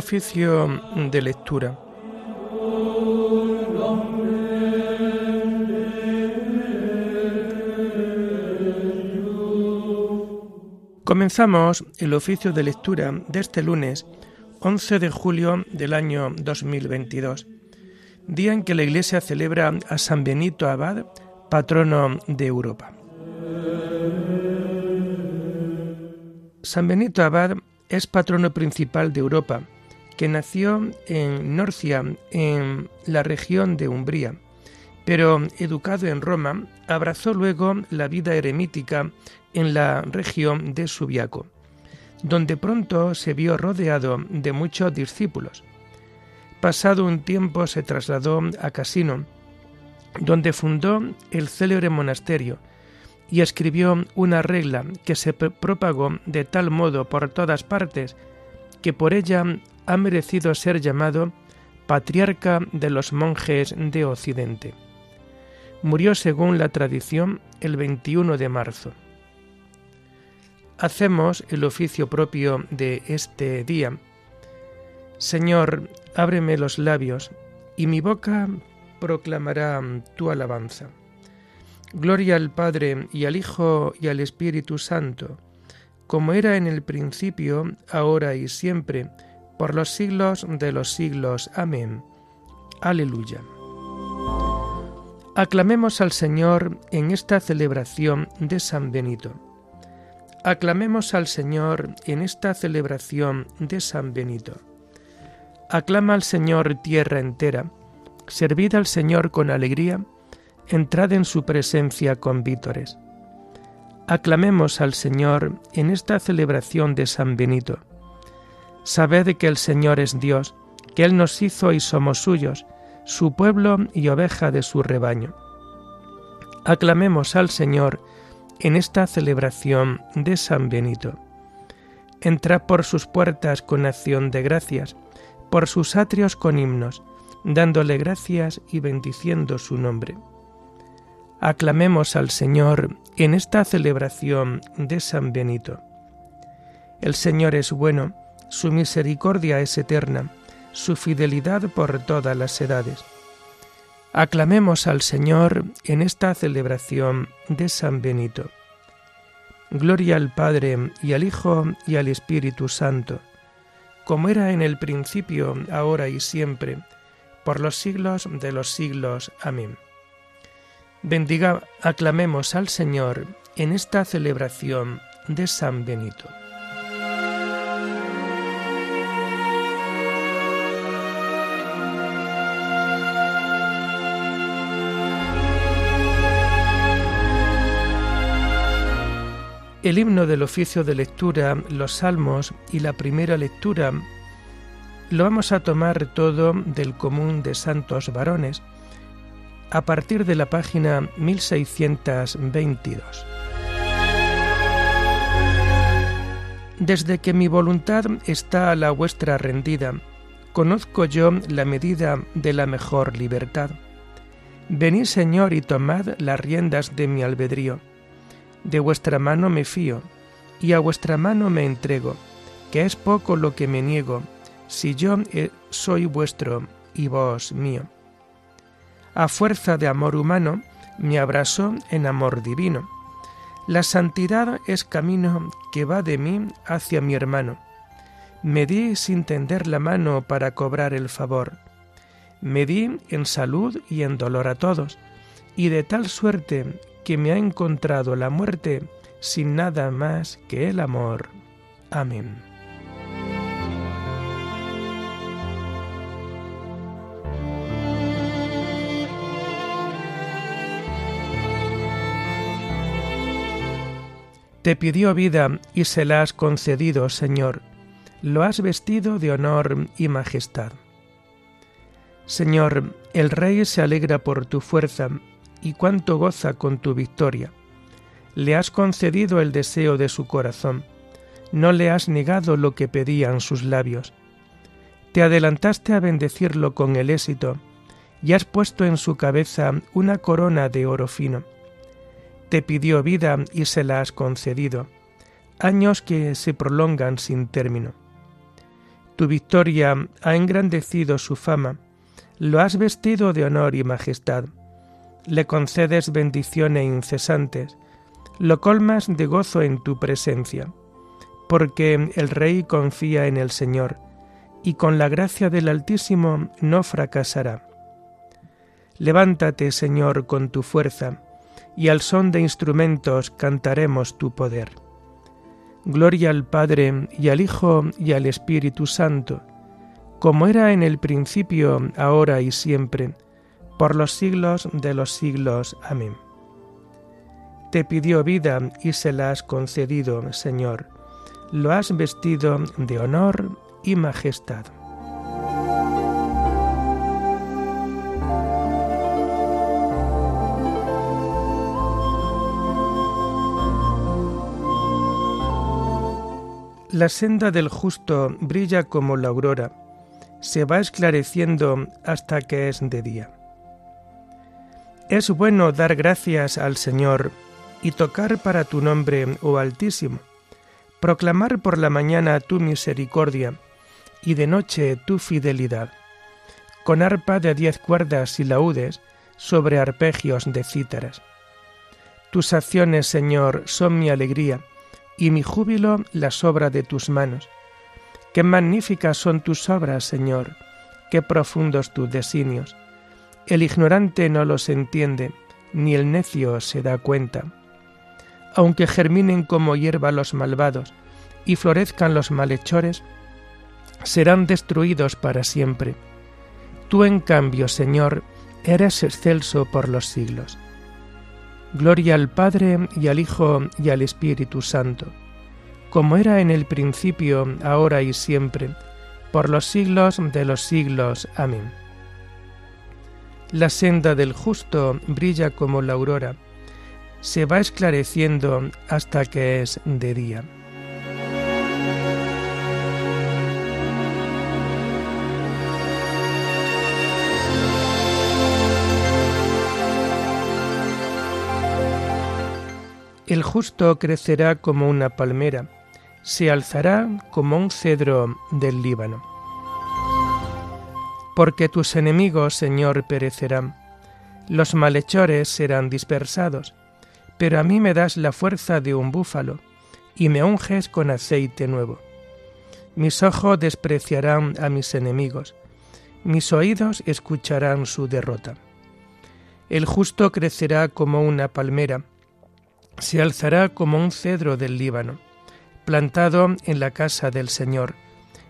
oficio de lectura. Comenzamos el oficio de lectura de este lunes 11 de julio del año 2022, día en que la Iglesia celebra a San Benito Abad, patrono de Europa. San Benito Abad es patrono principal de Europa, que nació en Norcia, en la región de Umbría, pero educado en Roma, abrazó luego la vida eremítica en la región de Subiaco, donde pronto se vio rodeado de muchos discípulos. Pasado un tiempo se trasladó a Casino, donde fundó el célebre monasterio, y escribió una regla que se propagó de tal modo por todas partes que por ella ha merecido ser llamado patriarca de los monjes de Occidente. Murió según la tradición el 21 de marzo. Hacemos el oficio propio de este día. Señor, ábreme los labios, y mi boca proclamará tu alabanza. Gloria al Padre y al Hijo y al Espíritu Santo, como era en el principio, ahora y siempre, por los siglos de los siglos. Amén. Aleluya. Aclamemos al Señor en esta celebración de San Benito. Aclamemos al Señor en esta celebración de San Benito. Aclama al Señor tierra entera, servid al Señor con alegría, entrad en su presencia con vítores. Aclamemos al Señor en esta celebración de San Benito. Sabed que el Señor es Dios, que Él nos hizo y somos suyos, su pueblo y oveja de su rebaño. Aclamemos al Señor en esta celebración de San Benito. Entrad por sus puertas con acción de gracias, por sus atrios con himnos, dándole gracias y bendiciendo su nombre. Aclamemos al Señor en esta celebración de San Benito. El Señor es bueno, su misericordia es eterna, su fidelidad por todas las edades. Aclamemos al Señor en esta celebración de San Benito. Gloria al Padre y al Hijo y al Espíritu Santo, como era en el principio, ahora y siempre, por los siglos de los siglos. Amén. Bendiga, aclamemos al Señor en esta celebración de San Benito. El himno del oficio de lectura, los salmos y la primera lectura lo vamos a tomar todo del común de santos varones, a partir de la página 1622. Desde que mi voluntad está a la vuestra rendida, conozco yo la medida de la mejor libertad. Venid, Señor, y tomad las riendas de mi albedrío. De vuestra mano me fío, y a vuestra mano me entrego, que es poco lo que me niego, si yo eh, soy vuestro y vos mío a fuerza de amor humano, me abrazó en amor divino. La santidad es camino que va de mí hacia mi hermano. Me di sin tender la mano para cobrar el favor. Me di en salud y en dolor a todos, y de tal suerte que me ha encontrado la muerte sin nada más que el amor. Amén. Te pidió vida y se la has concedido, Señor. Lo has vestido de honor y majestad. Señor, el Rey se alegra por tu fuerza y cuánto goza con tu victoria. Le has concedido el deseo de su corazón, no le has negado lo que pedían sus labios. Te adelantaste a bendecirlo con el éxito y has puesto en su cabeza una corona de oro fino te pidió vida y se la has concedido, años que se prolongan sin término. Tu victoria ha engrandecido su fama, lo has vestido de honor y majestad, le concedes bendiciones incesantes, lo colmas de gozo en tu presencia, porque el Rey confía en el Señor, y con la gracia del Altísimo no fracasará. Levántate, Señor, con tu fuerza, y al son de instrumentos cantaremos tu poder. Gloria al Padre y al Hijo y al Espíritu Santo, como era en el principio, ahora y siempre, por los siglos de los siglos. Amén. Te pidió vida y se la has concedido, Señor. Lo has vestido de honor y majestad. La senda del justo brilla como la aurora, se va esclareciendo hasta que es de día. Es bueno dar gracias al Señor y tocar para tu nombre, oh Altísimo, proclamar por la mañana tu misericordia y de noche tu fidelidad, con arpa de diez cuerdas y laúdes sobre arpegios de cítaras. Tus acciones, Señor, son mi alegría, y mi júbilo la obra de tus manos. Qué magníficas son tus obras, Señor, qué profundos tus designios. El ignorante no los entiende, ni el necio se da cuenta. Aunque germinen como hierba los malvados y florezcan los malhechores, serán destruidos para siempre. Tú, en cambio, Señor, eres excelso por los siglos. Gloria al Padre y al Hijo y al Espíritu Santo, como era en el principio, ahora y siempre, por los siglos de los siglos. Amén. La senda del justo brilla como la aurora, se va esclareciendo hasta que es de día. El justo crecerá como una palmera, se alzará como un cedro del Líbano. Porque tus enemigos, Señor, perecerán, los malhechores serán dispersados, pero a mí me das la fuerza de un búfalo, y me unges con aceite nuevo. Mis ojos despreciarán a mis enemigos, mis oídos escucharán su derrota. El justo crecerá como una palmera, se alzará como un cedro del Líbano, plantado en la casa del Señor,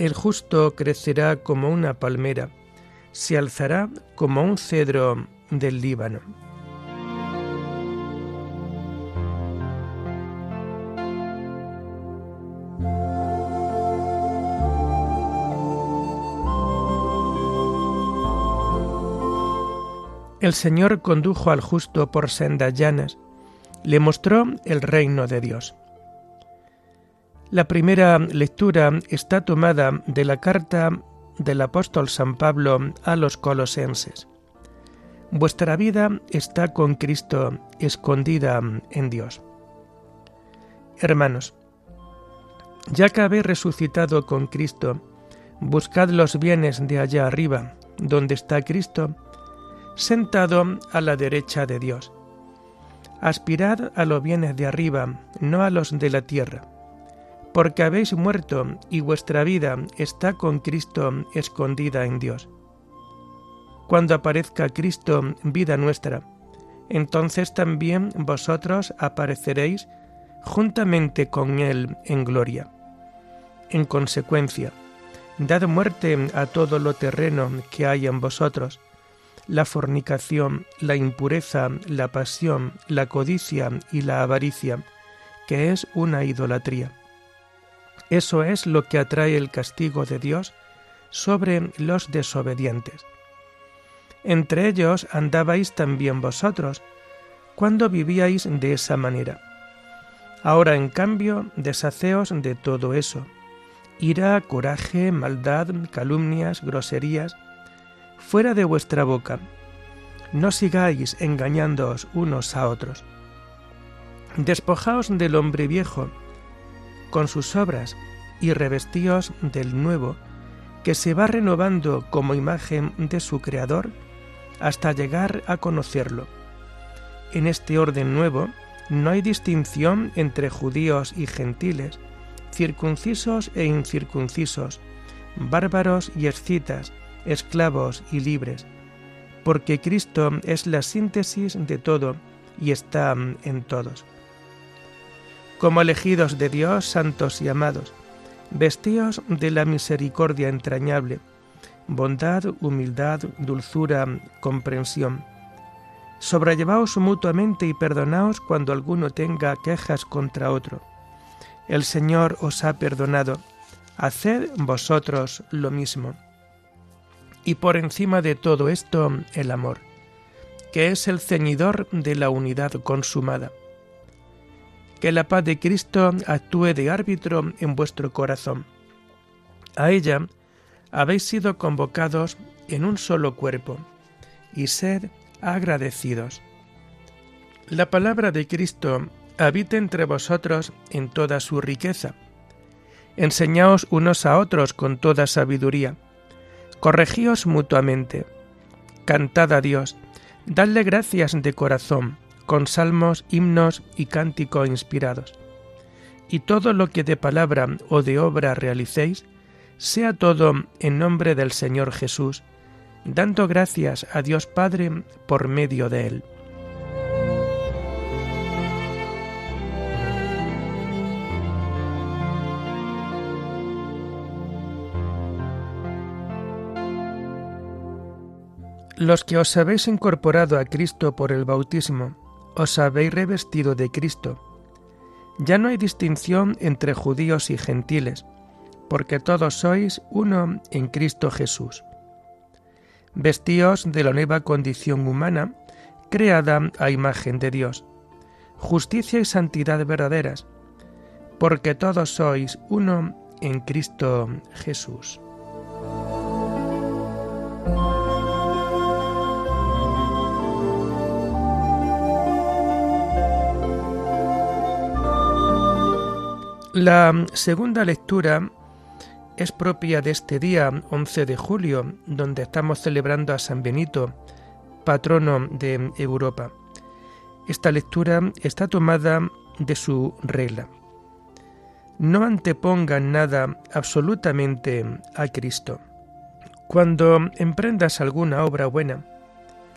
El justo crecerá como una palmera, se alzará como un cedro del Líbano. El Señor condujo al justo por sendas llanas le mostró el reino de Dios. La primera lectura está tomada de la carta del apóstol San Pablo a los colosenses. Vuestra vida está con Cristo escondida en Dios. Hermanos, ya que habéis resucitado con Cristo, buscad los bienes de allá arriba, donde está Cristo, sentado a la derecha de Dios Aspirad a los bienes de arriba, no a los de la tierra, porque habéis muerto y vuestra vida está con Cristo escondida en Dios. Cuando aparezca Cristo, vida nuestra, entonces también vosotros apareceréis juntamente con Él en gloria. En consecuencia, dad muerte a todo lo terreno que hay en vosotros, la fornicación, la impureza, la pasión, la codicia y la avaricia, que es una idolatría. Eso es lo que atrae el castigo de Dios sobre los desobedientes. Entre ellos andabais también vosotros, cuando vivíais de esa manera. Ahora, en cambio, deshaceos de todo eso. Ira, coraje, maldad, calumnias, groserías, fuera de vuestra boca. No sigáis engañándoos unos a otros. Despojaos del hombre viejo, con sus obras, y revestíos del nuevo, que se va renovando como imagen de su Creador hasta llegar a conocerlo. En este orden nuevo no hay distinción entre judíos y gentiles, circuncisos e incircuncisos, bárbaros y escitas, esclavos y libres, porque Cristo es la síntesis de todo y está en todos. Como elegidos de Dios, santos y amados, vestíos de la misericordia entrañable, bondad, humildad, dulzura, comprensión. Sobrellevaos mutuamente y perdonaos cuando alguno tenga quejas contra otro. El Señor os ha perdonado, haced vosotros lo mismo. Y por encima de todo esto, el amor, que es el ceñidor de la unidad consumada que la paz de Cristo actúe de árbitro en vuestro corazón. A ella habéis sido convocados en un solo cuerpo, y sed agradecidos. La palabra de Cristo habite entre vosotros en toda su riqueza. Enseñaos unos a otros con toda sabiduría. Corregíos mutuamente. Cantad a Dios. Dadle gracias de corazón con salmos, himnos y cánticos inspirados. Y todo lo que de palabra o de obra realicéis, sea todo en nombre del Señor Jesús, dando gracias a Dios Padre por medio de él. Los que os habéis incorporado a Cristo por el bautismo, os habéis revestido de Cristo. Ya no hay distinción entre judíos y gentiles, porque todos sois uno en Cristo Jesús. Vestíos de la nueva condición humana, creada a imagen de Dios, justicia y santidad verdaderas, porque todos sois uno en Cristo Jesús. La segunda lectura es propia de este día 11 de julio, donde estamos celebrando a San Benito, patrono de Europa. Esta lectura está tomada de su regla. No antepongan nada absolutamente a Cristo. Cuando emprendas alguna obra buena,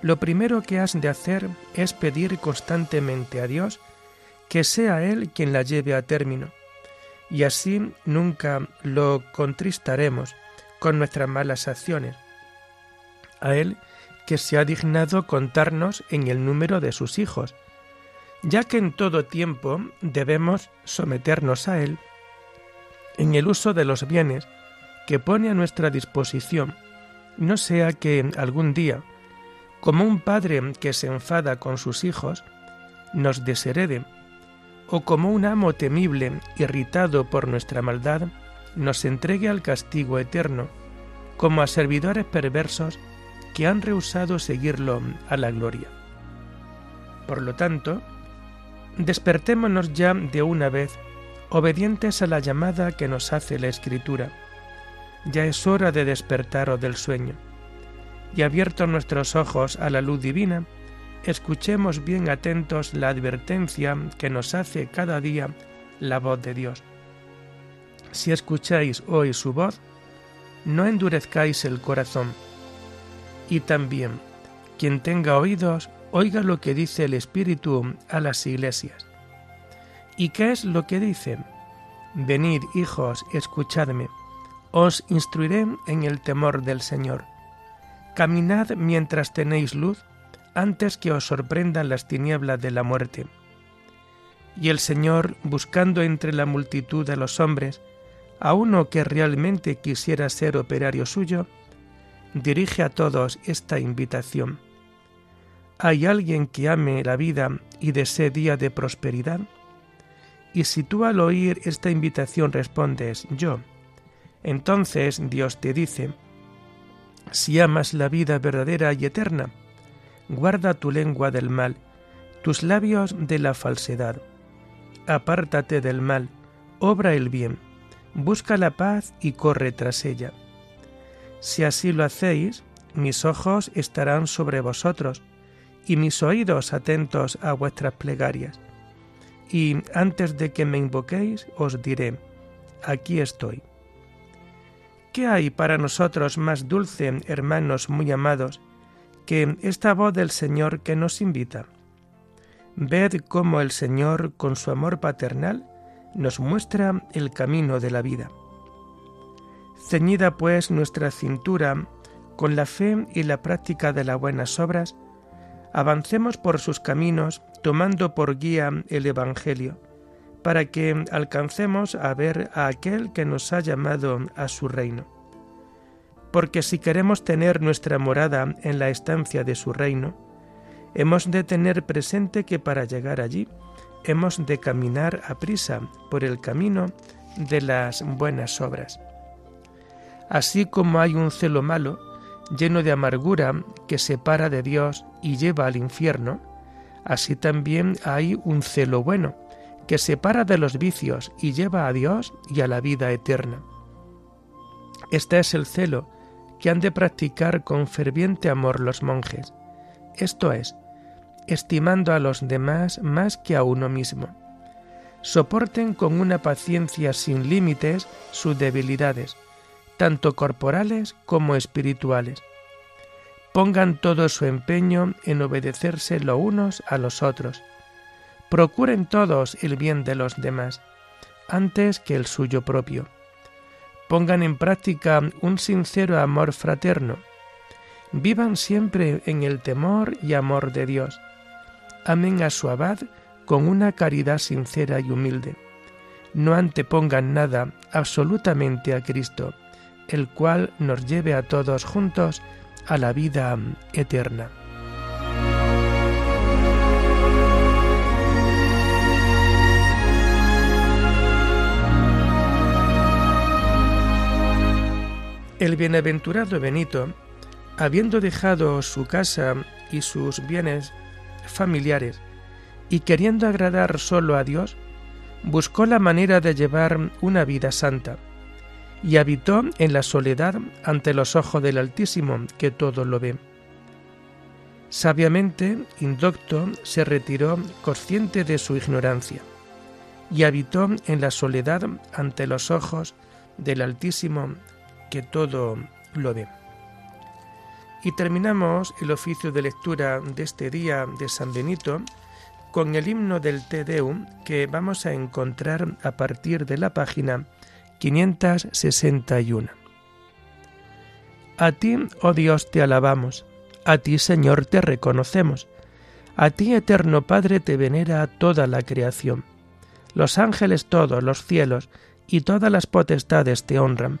lo primero que has de hacer es pedir constantemente a Dios que sea Él quien la lleve a término y así nunca lo contristaremos con nuestras malas acciones. A Él que se ha dignado contarnos en el número de sus hijos, ya que en todo tiempo debemos someternos a Él en el uso de los bienes que pone a nuestra disposición, no sea que algún día, como un padre que se enfada con sus hijos, nos desherede o como un amo temible, irritado por nuestra maldad, nos entregue al castigo eterno, como a servidores perversos que han rehusado seguirlo a la gloria. Por lo tanto, despertémonos ya de una vez, obedientes a la llamada que nos hace la Escritura. Ya es hora de despertaros del sueño, y abiertos nuestros ojos a la luz divina, escuchemos bien atentos la advertencia que nos hace cada día la voz de Dios. Si escucháis hoy su voz, no endurezcáis el corazón. Y también, quien tenga oídos, oiga lo que dice el Espíritu a las iglesias. ¿Y qué es lo que dice? Venid, hijos, escuchadme, os instruiré en el temor del Señor. Caminad mientras tenéis luz, antes que os sorprendan las tinieblas de la muerte. Y el Señor, buscando entre la multitud de los hombres a uno que realmente quisiera ser operario suyo, dirige a todos esta invitación. ¿Hay alguien que ame la vida y desee día de prosperidad? Y si tú al oír esta invitación respondes yo, entonces Dios te dice, si amas la vida verdadera y eterna, guarda tu lengua del mal, tus labios de la falsedad. Apártate del mal, obra el bien, busca la paz y corre tras ella. Si así lo hacéis, mis ojos estarán sobre vosotros, y mis oídos atentos a vuestras plegarias. Y antes de que me invoquéis, os diré, aquí estoy. ¿Qué hay para nosotros más dulce, hermanos muy amados, que esta voz del Señor que nos invita? Ved cómo el Señor, con su amor paternal, nos muestra el camino de la vida. Ceñida pues nuestra cintura con la fe y la práctica de las buenas obras, avancemos por sus caminos tomando por guía el Evangelio, para que alcancemos a ver a aquel que nos ha llamado a su reino. Porque si queremos tener nuestra morada en la estancia de su reino, hemos de tener presente que para llegar allí hemos de caminar a prisa por el camino de las buenas obras. Así como hay un celo malo, lleno de amargura, que separa de Dios y lleva al infierno, así también hay un celo bueno, que separa de los vicios y lleva a Dios y a la vida eterna. Este es el celo que han de practicar con ferviente amor los monjes, esto es, estimando a los demás más que a uno mismo. Soporten con una paciencia sin límites sus debilidades, tanto corporales como espirituales. Pongan todo su empeño en obedecerse los unos a los otros. Procuren todos el bien de los demás, antes que el suyo propio. Pongan en práctica un sincero amor fraterno. Vivan siempre en el temor y amor de Dios amen a su abad con una caridad sincera y humilde. No antepongan nada absolutamente a Cristo, el cual nos lleve a todos juntos a la vida eterna. El bienaventurado Benito, habiendo dejado su casa y sus bienes familiares y queriendo agradar solo a Dios, buscó la manera de llevar una vida santa y habitó en la soledad ante los ojos del Altísimo, que todo lo ve. Sabiamente, indocto, se retiró consciente de su ignorancia y habitó en la soledad ante los ojos del Altísimo, que todo lo ve. Y terminamos el oficio de lectura de este día de San Benito con el himno del Te Deum que vamos a encontrar a partir de la página 561. A ti, oh Dios, te alabamos, a ti, Señor, te reconocemos, a ti, eterno Padre, te venera toda la creación. Los ángeles todos, los cielos y todas las potestades te honran.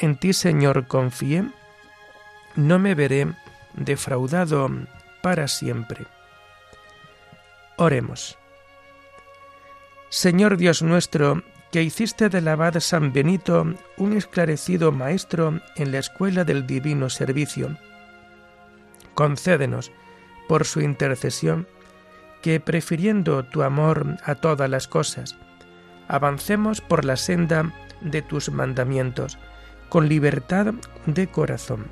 En ti, Señor, confié, no me veré defraudado para siempre. Oremos. Señor Dios nuestro, que hiciste del abad San Benito un esclarecido maestro en la escuela del divino servicio, concédenos, por su intercesión, que prefiriendo tu amor a todas las cosas, avancemos por la senda de tus mandamientos, con libertad de corazón.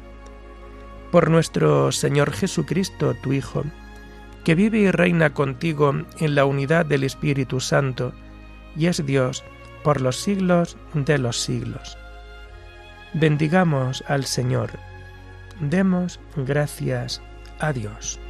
Por nuestro Señor Jesucristo, tu Hijo, que vive y reina contigo en la unidad del Espíritu Santo, y es Dios por los siglos de los siglos. Bendigamos al Señor. Demos gracias a Dios.